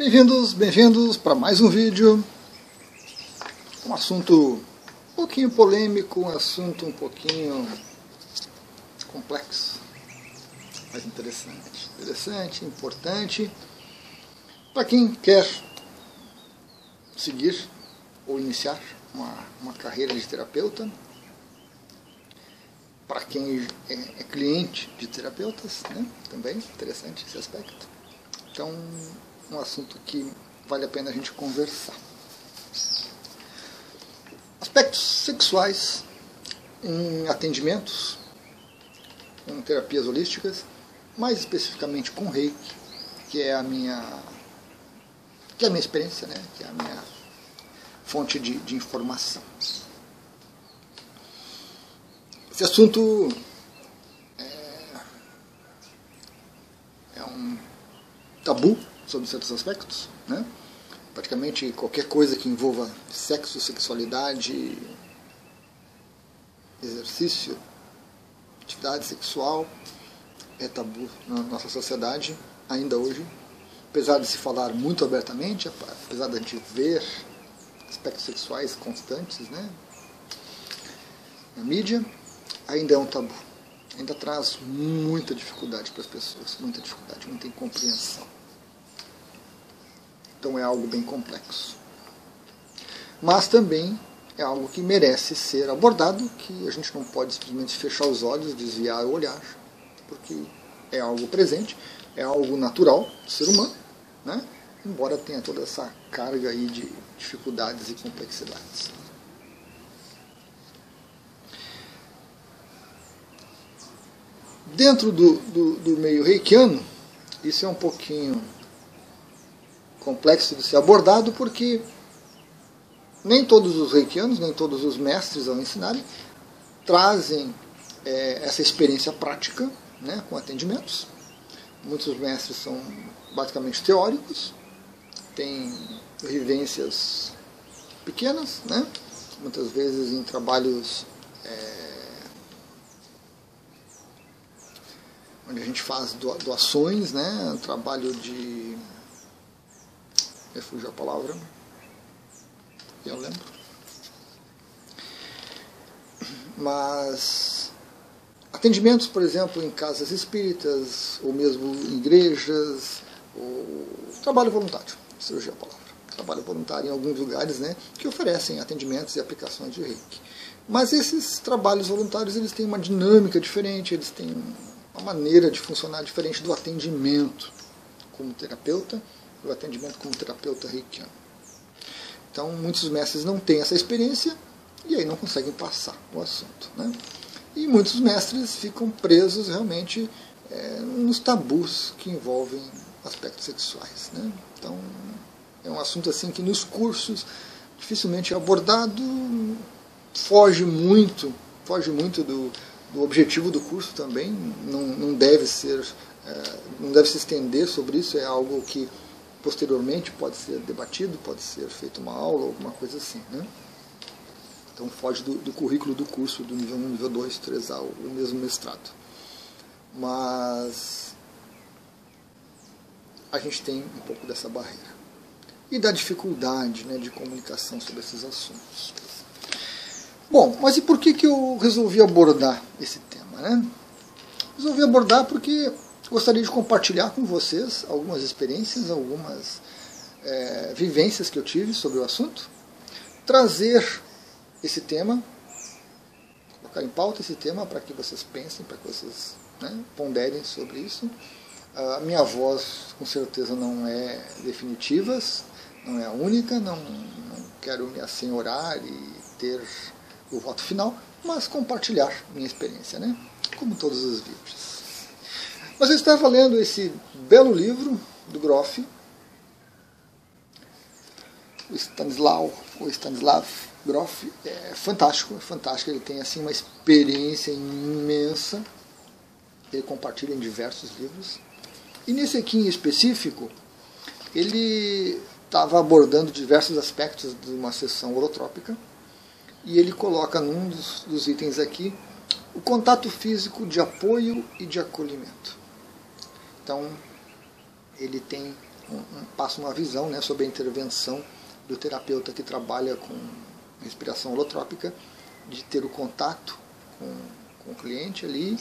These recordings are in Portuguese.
Bem-vindos, bem-vindos para mais um vídeo. Um assunto um pouquinho polêmico, um assunto um pouquinho complexo, mas interessante. Interessante, importante para quem quer seguir ou iniciar uma, uma carreira de terapeuta, para quem é, é, cliente de terapeutas, né? também interessante esse aspecto. Então, um assunto que vale a pena a gente conversar. Aspectos sexuais em atendimentos, em terapias holísticas, mais especificamente com reiki, que é a minha, que é a minha experiência, né? que é a minha fonte de, de informação. Esse assunto é, é um tabu sobre certos aspectos, né? Praticamente qualquer coisa que envolva sexo, sexualidade, exercício, atividade sexual é tabu na nossa sociedade ainda hoje. Apesar de se falar muito abertamente, apesar de a gente ver aspectos sexuais constantes, né? Na mídia, ainda é um tabu. Ainda traz muita dificuldade para as pessoas, muita dificuldade, muita incompreensão. Então é algo bem complexo. Mas também é algo que merece ser abordado, que a gente não pode simplesmente fechar os olhos, desviar o olhar, porque é algo presente, é algo natural do ser humano, né? embora tenha toda essa carga aí de dificuldades e complexidades. Dentro do, do, do meio reikiano, isso é um pouquinho complexo de ser abordado, porque nem todos os reikianos, nem todos os mestres ao ensinarem, trazem é, essa experiência prática né, com atendimentos. Muitos mestres são basicamente teóricos, têm vivências pequenas, né, muitas vezes em trabalhos é, onde a gente faz doações, né, trabalho de me fugiu a palavra. Eu lembro. Mas atendimentos, por exemplo, em casas espíritas, ou mesmo em igrejas, ou trabalho voluntário, surgiu a palavra. Trabalho voluntário em alguns lugares, né, que oferecem atendimentos e aplicações de reiki. Mas esses trabalhos voluntários, eles têm uma dinâmica diferente, eles têm uma maneira de funcionar diferente do atendimento como terapeuta o atendimento como terapeuta reikiano. Então, muitos mestres não têm essa experiência e aí não conseguem passar o assunto. Né? E muitos mestres ficam presos realmente é, nos tabus que envolvem aspectos sexuais. Né? Então, é um assunto assim que nos cursos dificilmente é abordado, foge muito, foge muito do, do objetivo do curso também, não, não deve ser, é, não deve se estender sobre isso, é algo que posteriormente pode ser debatido, pode ser feita uma aula, alguma coisa assim. Né? Então foge do, do, currículo do curso do nível 1, nível 2, 3A, o mesmo mestrado. Mas a gente tem um pouco dessa barreira. E da dificuldade né, de comunicação sobre esses assuntos. Bom, mas e por que, que eu resolvi abordar esse tema? Né? Resolvi abordar porque Gostaria de compartilhar com vocês algumas experiências, algumas é, vivências que eu tive sobre o assunto, trazer esse tema, colocar em pauta esse tema para que vocês pensem, para que vocês né, ponderem sobre isso. A minha voz, com certeza, não é definitiva, não é a única, não, não quero me assenhorar e ter o voto final, mas compartilhar minha experiência, né? como todos os vídeos. Mas eu estava lendo esse belo livro do Groff, o Stanislaw, o Stanislav Groff, é fantástico, é fantástico. Ele tem assim uma experiência imensa. Ele compartilha em diversos livros. E nesse aqui em específico, ele estava abordando diversos aspectos de uma sessão holotrópica. E ele coloca num dos, dos itens aqui o contato físico de apoio e de acolhimento. Então, ele tem um, passa uma visão né, sobre a intervenção do terapeuta que trabalha com respiração holotrópica, de ter o contato com, com o cliente ali,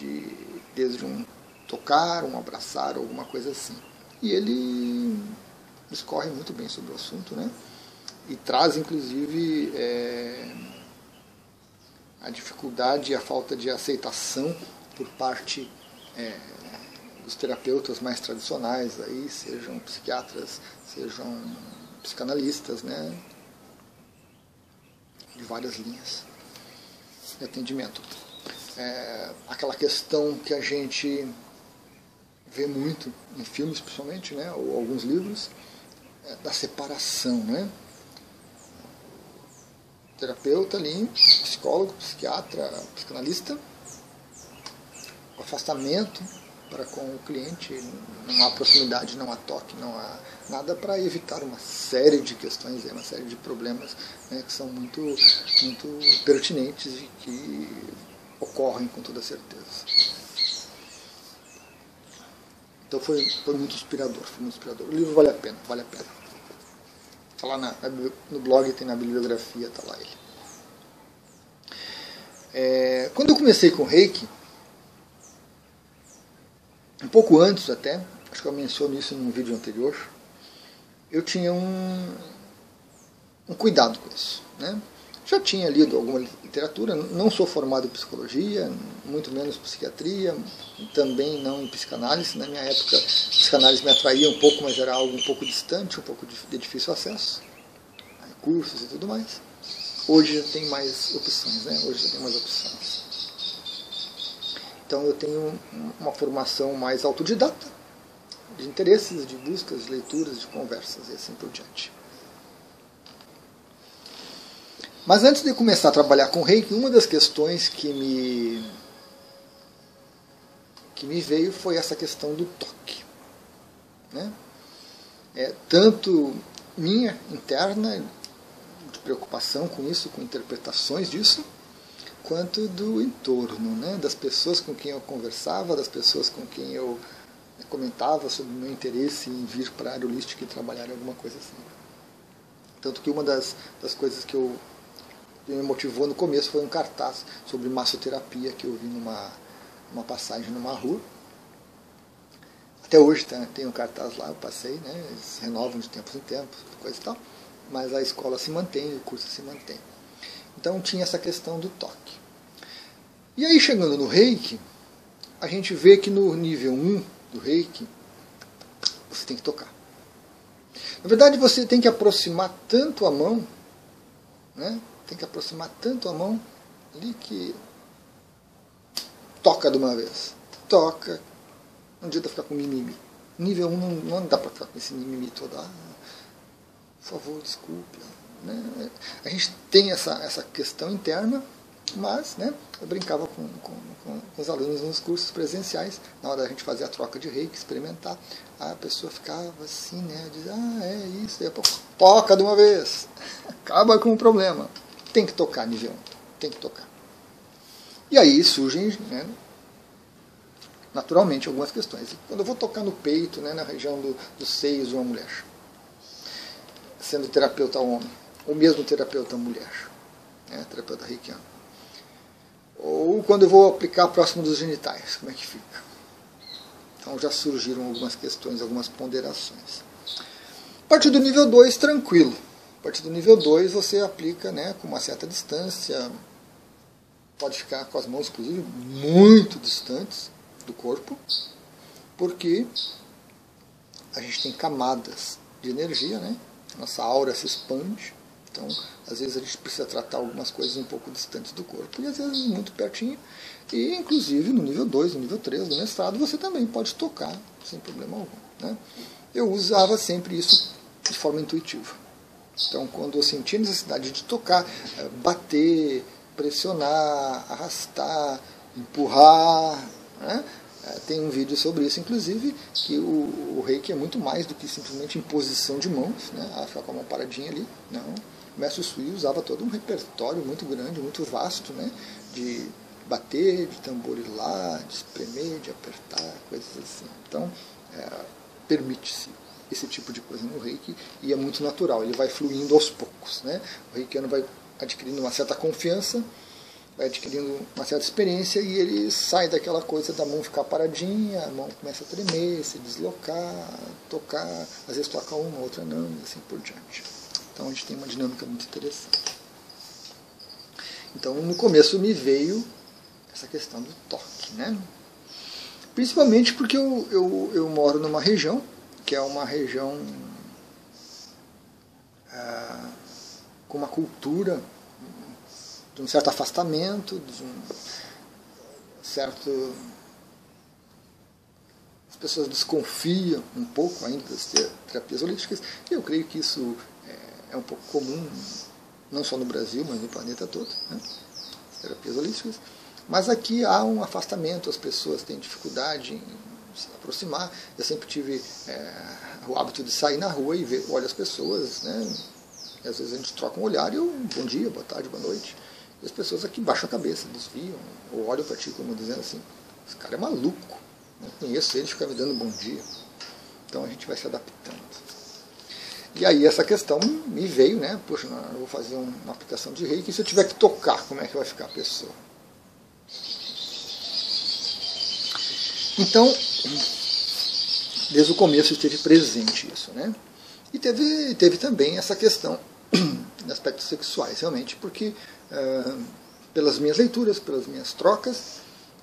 de, desde um tocar, um abraçar, alguma coisa assim. E ele discorre muito bem sobre o assunto, né? E traz, inclusive, é, a dificuldade e a falta de aceitação por parte é, dos terapeutas mais tradicionais, aí, sejam psiquiatras, sejam psicanalistas, né? De várias linhas de atendimento. É, aquela questão que a gente vê muito em filmes, principalmente, né, ou alguns livros, é da separação, né? Terapeuta ali, psicólogo, psiquiatra, psicanalista, afastamento para com o cliente, não há proximidade, não há toque, não há nada para evitar uma série de questões, uma série de problemas né, que são muito, muito pertinentes e que ocorrem com toda certeza. Então foi, foi muito inspirador, foi muito inspirador. O livro vale a pena, vale a pena. Está lá na, no blog, tem na bibliografia, está lá ele. É, quando eu comecei com Reiki, um pouco antes até, acho que eu menciono isso num vídeo anterior, eu tinha um, um cuidado com isso. Né? Já tinha lido alguma literatura, não sou formado em psicologia, muito menos psiquiatria, também não em psicanálise. Na minha época, psicanálise me atraía um pouco, mas era algo um pouco distante, um pouco de difícil acesso, cursos e tudo mais. Hoje já tem mais opções, né? Hoje já tem mais opções. Então eu tenho uma formação mais autodidata, de interesses, de buscas, de leituras, de conversas e assim por diante. Mas antes de começar a trabalhar com reiki, uma das questões que me que me veio foi essa questão do toque. Né? É, tanto minha interna, de preocupação com isso, com interpretações disso, quanto do entorno, né? das pessoas com quem eu conversava, das pessoas com quem eu comentava sobre o meu interesse em vir para a aerolística e trabalhar em alguma coisa assim. Tanto que uma das, das coisas que eu que me motivou no começo foi um cartaz sobre massoterapia que eu vi numa uma passagem numa rua. Até hoje tá, tem um cartaz lá, eu passei, né? Eles renovam de tempos em tempos, coisa e tal. Mas a escola se mantém, o curso se mantém. Então tinha essa questão do toque. E aí chegando no reiki, a gente vê que no nível 1 do reiki, você tem que tocar. Na verdade, você tem que aproximar tanto a mão, né? tem que aproximar tanto a mão ali que toca de uma vez. Toca. Não adianta ficar com mimimi. Nível 1 não, não dá para ficar com esse mimimi todo. Ah, por favor, desculpe. Né? A gente tem essa, essa questão interna, mas né, eu brincava com, com, com, os alunos nos cursos presenciais, na hora da gente fazer a troca de reiki, experimentar, a pessoa ficava assim, né? Dizia, ah, é isso, é, toca de uma vez, acaba com o problema tem que tocar nível 1, tem que tocar. E aí surgem, né, naturalmente, algumas questões. Quando eu vou tocar no peito, né, na região do, dos seios de uma mulher, sendo terapeuta homem, ou mesmo terapeuta mulher, né, terapeuta reikiano. Ou quando eu vou aplicar próximo dos genitais, como é que fica? Então já surgiram algumas questões, algumas ponderações. A partir do nível 2, tranquilo. A partir do nível 2 você aplica né, com uma certa distância, pode ficar com as mãos, inclusive, muito distantes do corpo, porque a gente tem camadas de energia, né? nossa aura se expande, então às vezes a gente precisa tratar algumas coisas um pouco distantes do corpo e às vezes muito pertinho. E inclusive no nível 2, no nível 3 do mestrado, você também pode tocar sem problema algum. Né? Eu usava sempre isso de forma intuitiva. Então, quando eu senti a necessidade de tocar, eh, bater, pressionar, arrastar, empurrar, né? Eh, tem um vídeo sobre isso, inclusive, que o, o reiki é muito mais do que simplesmente imposição de mãos, né? ficar com a mão paradinha ali. Não. O mestre Sui usava todo um repertório muito grande, muito vasto, né? de bater, de tamborilar, de espremer, de apertar, coisas assim. Então, é, permite-se esse tipo de coisa no reiki e é muito natural, ele vai fluindo aos poucos. Né? O reikiano vai adquirindo uma certa confiança, vai adquirindo uma certa experiência e ele sai daquela coisa da mão ficar paradinha, a mão começa a tremer, se deslocar, tocar, às vezes toca uma, outra não, e assim por diante. Então a gente tem uma dinâmica muito interessante. Então no começo me veio essa questão do toque, né? Principalmente porque eu, eu, eu moro numa região que é uma região ah, com uma cultura de um certo afastamento, de um certo. As pessoas desconfiam um pouco ainda das terapias holísticas, eu creio que isso é, é um pouco comum, não só no Brasil, mas no planeta todo, né? as terapias holísticas. Mas aqui há um afastamento, as pessoas têm dificuldade em se aproximar. Eu sempre tive é, o hábito de sair na rua e ver, olha as pessoas, né? E às vezes a gente troca um olhar e eu, bom dia, boa tarde, boa noite. E as pessoas aqui baixam a cabeça, desviam, ou olham para ti como dizendo assim, esse cara é maluco, não conheço ele, fica me dando bom dia. Então a gente vai se adaptando. E aí essa questão me veio, né? Poxa, eu vou fazer uma aplicação de reiki, se eu tiver que tocar, como é que vai ficar a pessoa? Então, desde o começo esteve presente isso, né? E teve, teve também essa questão de aspectos sexuais, realmente, porque pelas minhas leituras, pelas minhas trocas,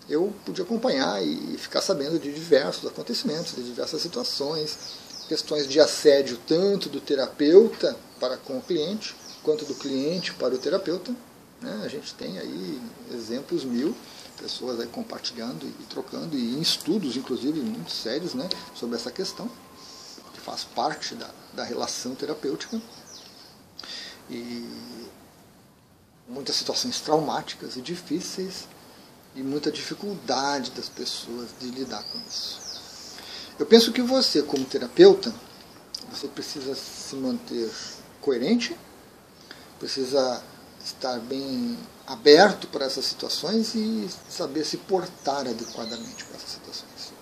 eu pude acompanhar e ficar sabendo de diversos acontecimentos, de diversas situações, questões de assédio tanto do terapeuta para com o cliente, quanto do cliente para o terapeuta. Né? A gente tem aí exemplos mil, pessoas aí compartilhando e trocando, e em estudos, inclusive, muito sérios né, sobre essa questão, que faz parte da, da relação terapêutica. E muitas situações traumáticas e difíceis e muita dificuldade das pessoas de lidar com isso. Eu penso que você, como terapeuta, você precisa se manter coerente, precisa estar bem aberto para essas situações e saber se portar adequadamente para essas situações.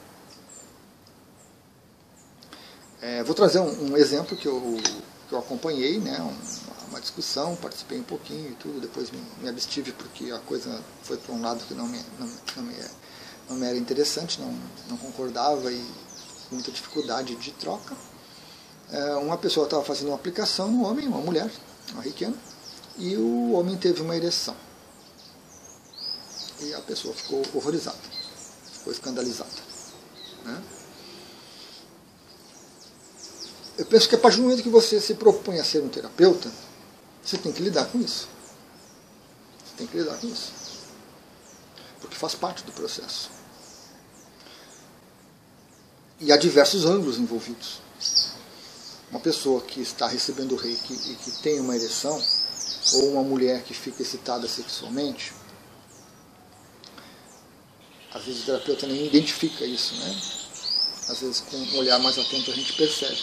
É, vou trazer um, um, exemplo que eu, que eu acompanhei, né, um, uma discussão, participei um pouquinho e tudo, depois me, me abstive porque a coisa foi para um lado que não me, não, não, me, não me era interessante, não, não concordava e muita dificuldade de troca. É, uma pessoa estava fazendo uma aplicação no homem, uma mulher, uma riquena, e o homem teve uma ereção. E a pessoa ficou horrorizada, ficou escandalizada. Né? Eu penso que a partir do momento que você se propõe a ser um terapeuta, você tem que lidar com isso. Você tem que lidar com isso. Porque faz parte do processo. E há diversos ângulos envolvidos. Uma pessoa que está recebendo o reiki e que tem uma ereção, ou uma mulher que fica excitada sexualmente, às vezes o terapeuta nem identifica isso, né? Às vezes com um olhar mais atento a gente percebe.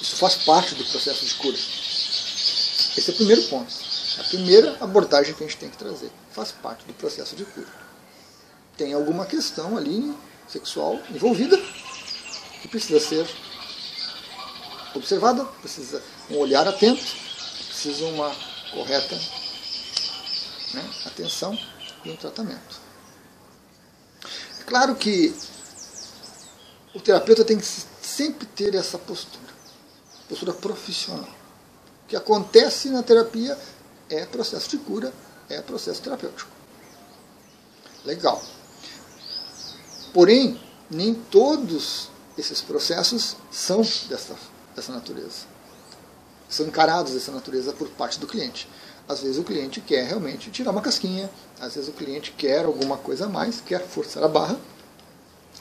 Isso faz parte do processo de cura. Esse é o primeiro ponto. A primeira abordagem que a gente tem que trazer. Faz parte do processo de cura. Tem alguma questão ali sexual envolvida que precisa ser observada, precisa um olhar atento, precisa uma correta né, atenção e um tratamento. É claro que o terapeuta tem que sempre ter essa postura, postura profissional. O que acontece na terapia é processo de cura, é processo terapêutico. Legal. Porém, nem todos esses processos são dessa, dessa natureza são encarados dessa natureza por parte do cliente. Às vezes o cliente quer realmente tirar uma casquinha, às vezes o cliente quer alguma coisa a mais, quer forçar a barra,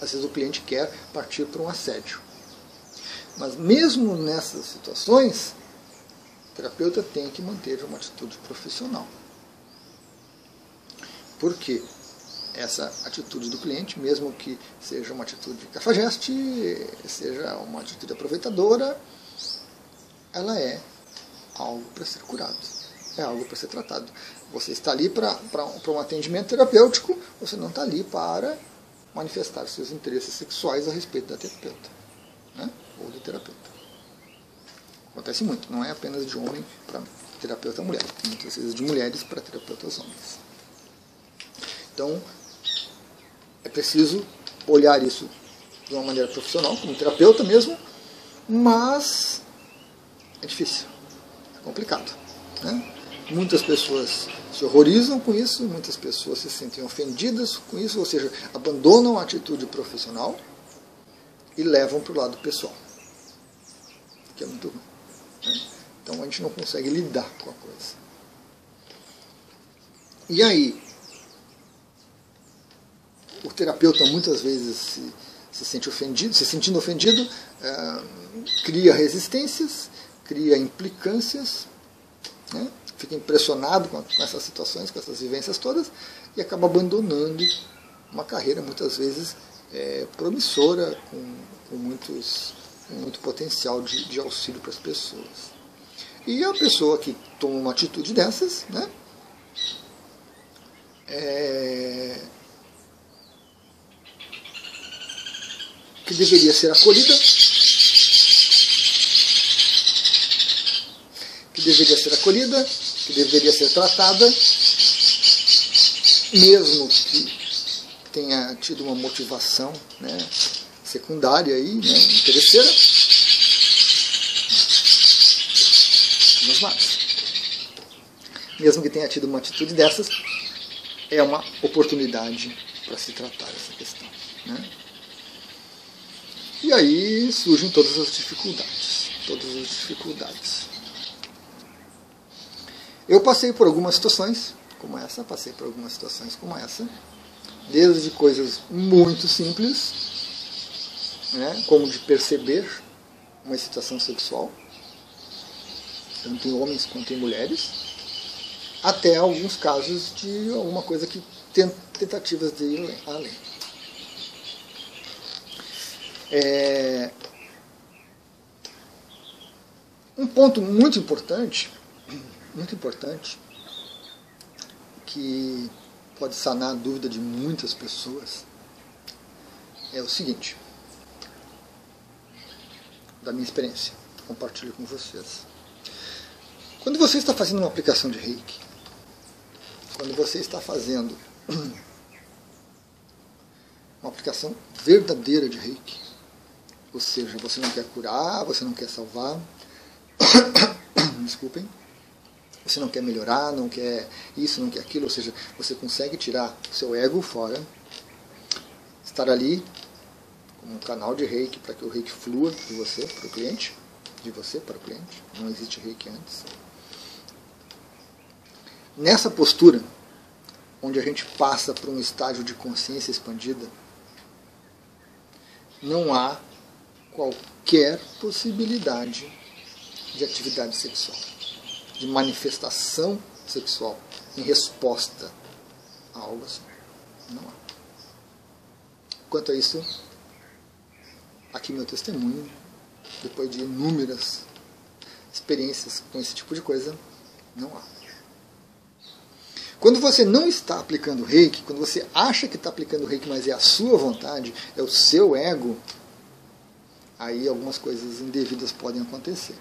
às vezes o cliente quer partir para um assédio. Mas mesmo nessas situações, o terapeuta tem que manter uma atitude profissional. Por quê? Essa atitude do cliente, mesmo que seja uma atitude cafajeste, seja uma atitude aproveitadora, ela é algo para ser curado, é algo para ser tratado. Você está ali para um atendimento terapêutico, você não está ali para manifestar seus interesses sexuais a respeito da terapeuta, né? ou do terapeuta. Acontece muito, não é apenas de homem para terapeuta mulher, muitas vezes de mulheres para terapeutas homens. Então, é preciso olhar isso de uma maneira profissional, como terapeuta mesmo, mas é difícil, é complicado. Né? Muitas pessoas se horrorizam com isso, muitas pessoas se sentem ofendidas com isso, ou seja, abandonam a atitude profissional e levam para o lado pessoal, que é muito ruim. Né? Então a gente não consegue lidar com a coisa. E aí, o terapeuta muitas vezes se, se sente ofendido, se sentindo ofendido, é, cria resistências, cria implicâncias, né? fica impressionado com, com essas situações, com essas vivências todas, e acaba abandonando uma carreira muitas vezes é, promissora, com, com, muitos, com muito potencial de, de auxílio para as pessoas. E a pessoa que toma uma atitude dessas, né, é, que deveria ser acolhida, que deveria ser acolhida, que deveria ser tratada, mesmo que tenha tido uma motivação né, secundária aí, né, interesseira, mesmo que tenha tido uma atitude dessas, é uma oportunidade para se tratar essa questão. Né? E aí surgem todas as dificuldades. Todas as dificuldades. Eu passei por algumas situações como essa, passei por algumas situações como essa, desde coisas muito simples, né, como de perceber uma situação sexual, tanto em homens quanto em mulheres, até alguns casos de alguma coisa que tentativas de ir além. É... Um ponto muito importante muito importante que pode sanar a dúvida de muitas pessoas é o seguinte, da minha experiência, compartilho com vocês. Quando você está fazendo uma aplicação de reiki, quando você está fazendo uma aplicação verdadeira de reiki, ou seja, você não quer curar, você não quer salvar, desculpem, você não quer melhorar, não quer isso, não quer aquilo, ou seja, você consegue tirar o seu ego fora, estar ali como um canal de reiki para que o reiki flua de você para o cliente, de você para o cliente. Não existe reiki antes. Nessa postura, onde a gente passa por um estágio de consciência expandida, não há qualquer possibilidade de atividade sexual de manifestação sexual em resposta a algo assim. Não há. Quanto a isso, aqui meu testemunho, depois de inúmeras experiências com esse tipo de coisa, não há. Quando você não está aplicando reiki, quando você acha que está aplicando reiki, mas é a sua vontade, é o seu ego, aí algumas coisas indevidas podem acontecer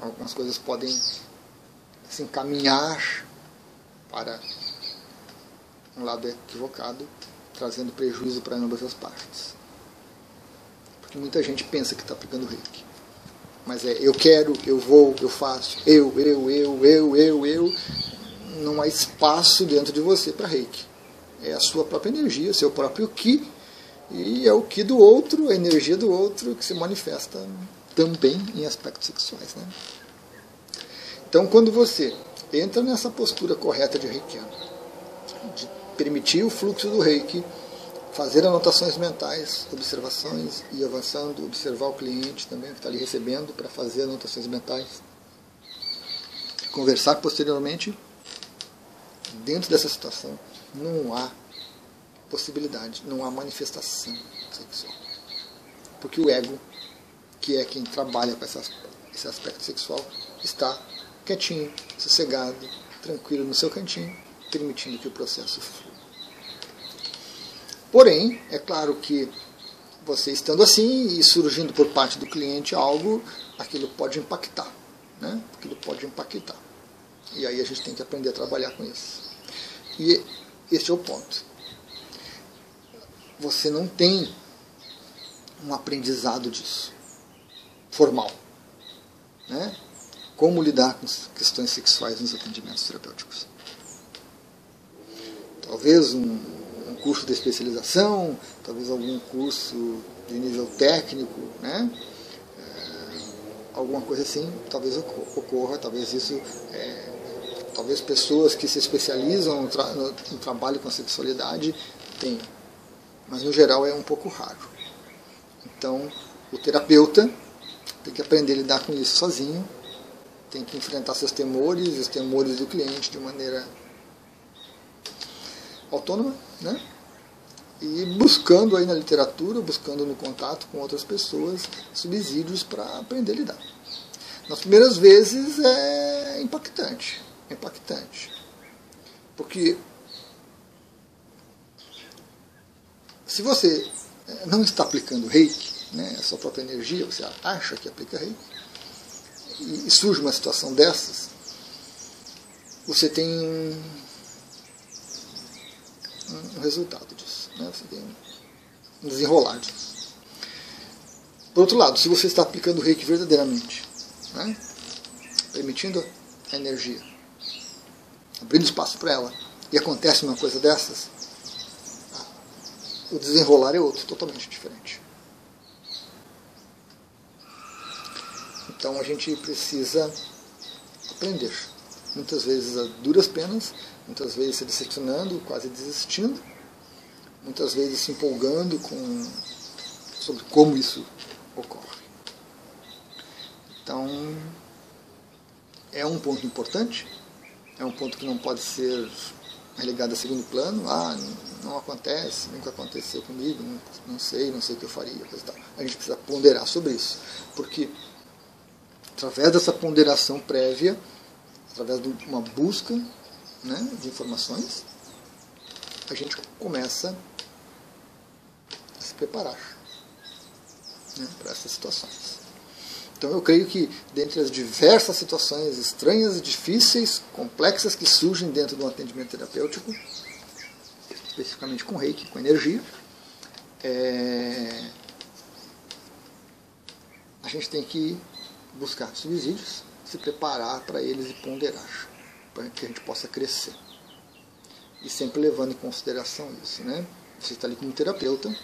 algumas coisas podem se encaminhar para um lado equivocado, trazendo prejuízo para ambas as partes. Porque muita gente pensa que está aplicando reiki. Mas é eu quero, eu vou, eu faço, eu, eu, eu, eu, eu, eu. Não há espaço dentro de você para reiki. É a sua própria energia, seu próprio ki. E é o ki do outro, a energia do outro que se manifesta também em aspectos sexuais. Né? Então, quando você entra nessa postura correta de reikiano, de permitir o fluxo do reiki, fazer anotações mentais, observações e avançando, observar o cliente também que está ali recebendo para fazer anotações mentais, conversar posteriormente, dentro dessa situação não há possibilidade, não há manifestação sexual. Porque o ego que é quem trabalha com essa, esse aspecto sexual, está quietinho, sossegado, tranquilo no seu cantinho, permitindo que o processo flua. Porém, é claro que você estando assim e surgindo por parte do cliente algo, aquilo pode impactar. Né? Aquilo pode impactar. E aí a gente tem que aprender a trabalhar com isso. E este é o ponto. Você não tem um aprendizado disso, formal. Né? Como lidar com questões sexuais nos atendimentos terapêuticos. Talvez um, um curso de especialização, talvez algum curso de nível técnico, né? É, alguma coisa assim, talvez ocorra, talvez isso é, talvez pessoas que se especializam no, tra no, trabalho com sexualidade tenham, mas no geral é um pouco raro. Então, o terapeuta tem que aprender a lidar com isso sozinho, tem que enfrentar seus temores os temores do cliente de maneira autônoma, né? E buscando aí na literatura, buscando no contato com outras pessoas subsídios para aprender a lidar. Nas primeiras vezes é impactante, impactante. Porque se você não está aplicando reiki, né, a sua própria energia, você acha que aplica reiki, e surge uma situação dessas, você tem um resultado disso. Né? Você tem um desenrolar disso. Por outro lado, se você está aplicando reiki verdadeiramente, né? permitindo a energia, abrindo espaço para ela, e acontece uma coisa dessas, o desenrolar é outro, totalmente diferente. Então a gente precisa aprender. Muitas vezes a duras penas, muitas vezes se decepcionando, quase desistindo, muitas vezes se empolgando com sobre como isso ocorre. Então, é um ponto importante, é um ponto que não pode ser relegado a segundo plano. Ah, não acontece, nunca aconteceu comigo, não, não sei, não sei o que eu faria. A gente precisa ponderar sobre isso, porque através dessa ponderação prévia, através de uma busca né, de informações, a gente começa a se preparar né, para essas situações. Então eu creio que dentre as diversas situações estranhas, difíceis, complexas que surgem dentro de um atendimento terapêutico, especificamente com reiki, com energia, é... a gente tem que buscar subsídios, se preparar para eles e ponderar para que a gente possa crescer. E sempre levando em consideração isso, né? Você está ali como terapeuta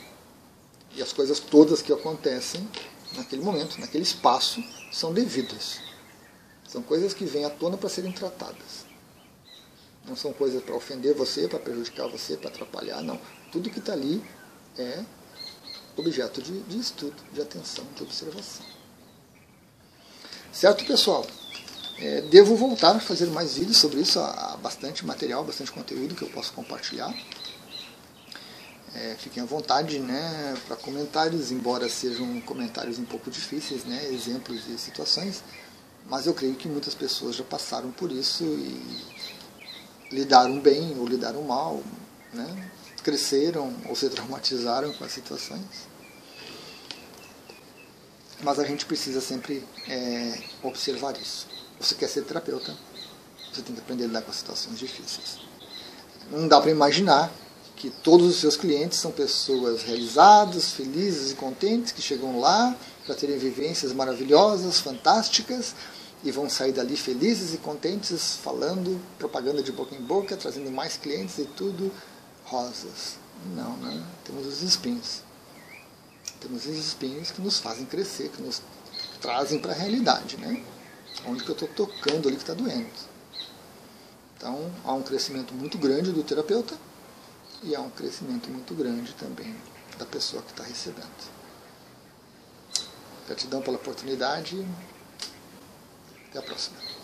e as coisas todas que acontecem naquele momento, naquele espaço, são devidas. São coisas que vêm à tona para serem tratadas. Não são coisas para ofender você, para prejudicar você, para atrapalhar, não. Tudo que está ali é objeto de, de estudo, de atenção, de observação. Certo, pessoal? É, devo voltar a fazer mais vídeos sobre isso, há bastante material, bastante conteúdo que eu posso compartilhar. É, fiquem à vontade né, para comentários, embora sejam comentários um pouco difíceis, né, exemplos de situações, mas eu creio que muitas pessoas já passaram por isso e lidaram bem ou lidaram mal, né, cresceram ou se traumatizaram com as situações mas a gente precisa sempre é, observar isso. Você quer ser terapeuta, você tem que aprender a lidar com situações difíceis. Não dá para imaginar que todos os seus clientes são pessoas realizadas, felizes e contentes, que chegam lá para terem vivências maravilhosas, fantásticas, e vão sair dali felizes e contentes, falando propaganda de boca em boca, trazendo mais clientes e tudo rosas. Não, né? Temos os espinhos. Temos os espinhos que nos fazem crescer, que nos trazem para a realidade, né? onde que eu estou tocando ali que está doendo. Então, há um crescimento muito grande do terapeuta e há um crescimento muito grande também da pessoa que está recebendo. Gratidão pela oportunidade. Até a próxima.